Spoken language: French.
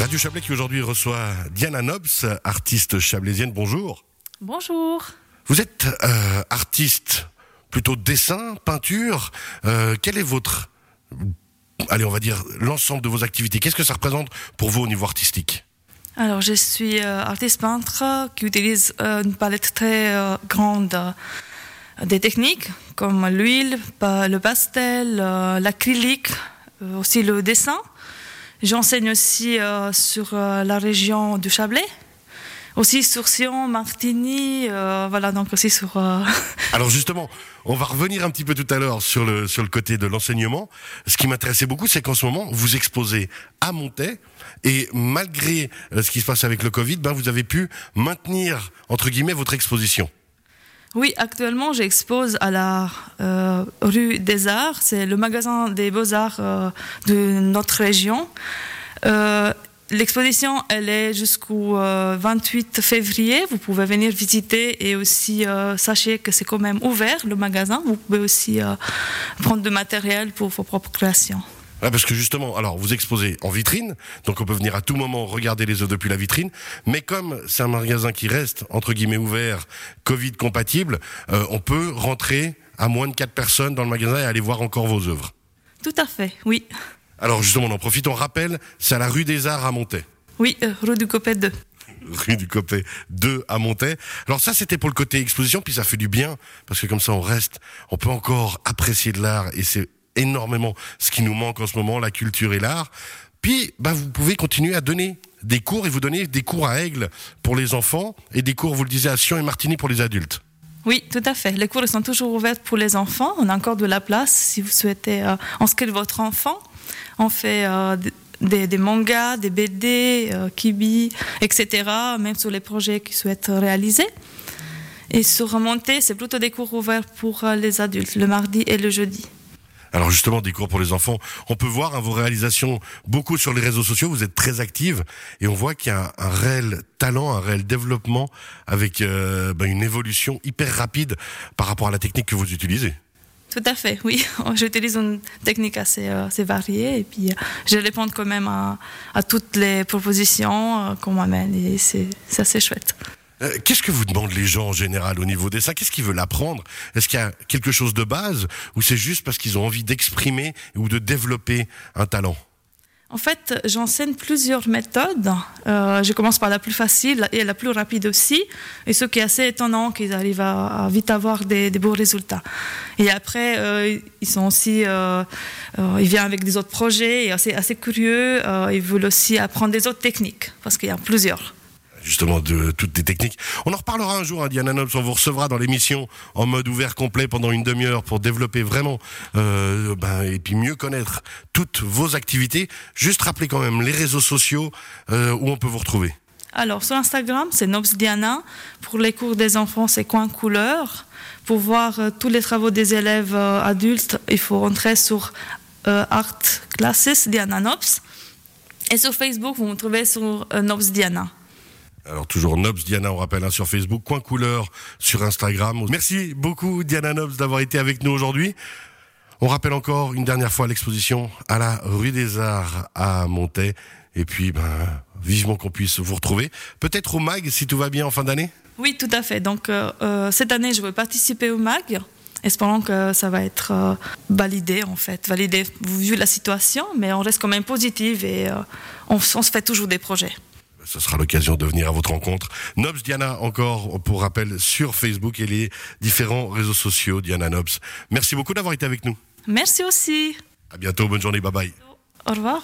Radio Chablais qui aujourd'hui reçoit Diana Nobs, artiste chablaisienne. Bonjour. Bonjour. Vous êtes euh, artiste plutôt dessin, peinture. Euh, quel est votre, allez, on va dire l'ensemble de vos activités? Qu'est-ce que ça représente pour vous au niveau artistique? Alors, je suis euh, artiste peintre qui utilise une palette très grande des techniques comme l'huile, le pastel, l'acrylique, aussi le dessin. J'enseigne aussi euh, sur euh, la région du Chablais, aussi sur Sion, Martigny, euh, voilà, donc aussi sur. euh, Alors justement, on va revenir un petit peu tout à l'heure sur le, sur le côté de l'enseignement. Ce qui m'intéressait beaucoup, c'est qu'en ce moment, vous exposez à Montaix et malgré euh, ce qui se passe avec le Covid, ben, vous avez pu maintenir, entre guillemets, votre exposition. Oui, actuellement, j'expose à la euh, rue des Arts. C'est le magasin des beaux-arts euh, de notre région. Euh, L'exposition, elle est jusqu'au euh, 28 février. Vous pouvez venir visiter et aussi sachez que c'est quand même ouvert le magasin. Vous pouvez aussi prendre du matériel pour vos propres créations. Parce que justement, alors vous exposez en vitrine, donc on peut venir à tout moment regarder les œuvres depuis la vitrine. Mais comme c'est un magasin qui reste entre guillemets ouvert, Covid compatible, euh, on peut rentrer à moins de quatre personnes dans le magasin et aller voir encore vos œuvres. Tout à fait, oui. Alors justement, on en profite, on rappelle, c'est à la rue des Arts à Montaix. Oui, euh, rue du Copet 2. Rue du Copet 2 à Montaix. Alors ça, c'était pour le côté exposition, puis ça fait du bien, parce que comme ça, on reste, on peut encore apprécier de l'art, et c'est énormément ce qui nous manque en ce moment, la culture et l'art. Puis, bah, vous pouvez continuer à donner des cours, et vous donnez des cours à Aigle pour les enfants, et des cours, vous le disiez, à Sion et Martigny pour les adultes. Oui, tout à fait. Les cours sont toujours ouverts pour les enfants. On a encore de la place si vous souhaitez euh, inscrire votre enfant. On fait euh, des, des mangas, des BD, euh, kibi, etc. Même sur les projets qu'ils souhaitent réaliser. Et sur Remonter, c'est plutôt des cours ouverts pour euh, les adultes, le mardi et le jeudi. Alors justement, des cours pour les enfants, on peut voir hein, vos réalisations beaucoup sur les réseaux sociaux, vous êtes très active et on voit qu'il y a un, réel talent, un réel développement avec euh, ben, une évolution hyper rapide par rapport à la technique que vous utilisez. Tout à fait, oui. J'utilise une technique assez, euh, assez variée et puis euh, je réponds quand même à, à toutes les propositions euh, qu'on m'amène et c'est assez chouette. Euh, Qu'est-ce que vous demandent les gens en général au niveau des ça Qu'est-ce qu'ils veulent apprendre? Est-ce qu'il y a quelque chose de base ou c'est juste parce qu'ils ont envie d'exprimer ou de développer un talent? En fait, j'enseigne plusieurs méthodes. Euh, je commence par la plus facile et la plus rapide aussi. Et ce qui est assez étonnant, qu'ils arrivent à, vite avoir des, beaux résultats. Et après, euh, ils sont aussi, ils viennent avec des autres projets, et assez, assez curieux. Ils veulent aussi apprendre des autres techniques, parce qu'il y a plusieurs. Justement de toutes les techniques. On en reparlera un jour, hein, Diana Nobs, on vous recevra dans l'émission en mode ouvert complet pendant une demi-heure pour développer vraiment euh, ben, et puis mieux connaître toutes vos activités. Juste rappeler quand même les réseaux sociaux euh, où on peut vous retrouver. Alors, sur Instagram, c'est Nobsdiana. Pour les cours des enfants, c'est Coin Couleur. Pour voir euh, tous les travaux des élèves adultes, il faut rentrer sur Art Classes Diana Nobs. Et sur Facebook, vous me trouvez sur euh, Nobsdiana. Alors toujours Nobs Diana, on rappelle hein, sur Facebook, Coin Couleur sur Instagram. Merci beaucoup Diana Nobs d'avoir été avec nous aujourd'hui. On rappelle encore une dernière fois l'exposition à la rue des Arts à Montaix. Et puis, ben, vivement qu'on puisse vous retrouver. Peut-être au MAG si tout va bien en fin d'année? Oui, tout à fait. Donc, euh, euh, cette année, je vais participer au MAG, espérant que ça va être euh, validé, en fait. Validé vu la situation, mais on reste quand même positive et on se fait toujours des projets. Ce sera l'occasion de venir à votre rencontre. Nobs Diana, encore pour rappel, sur Facebook et les différents réseaux sociaux, Diana Nobs. Merci beaucoup d'avoir été avec nous. Merci aussi. À bientôt, bonne journée, bye bye. Au revoir.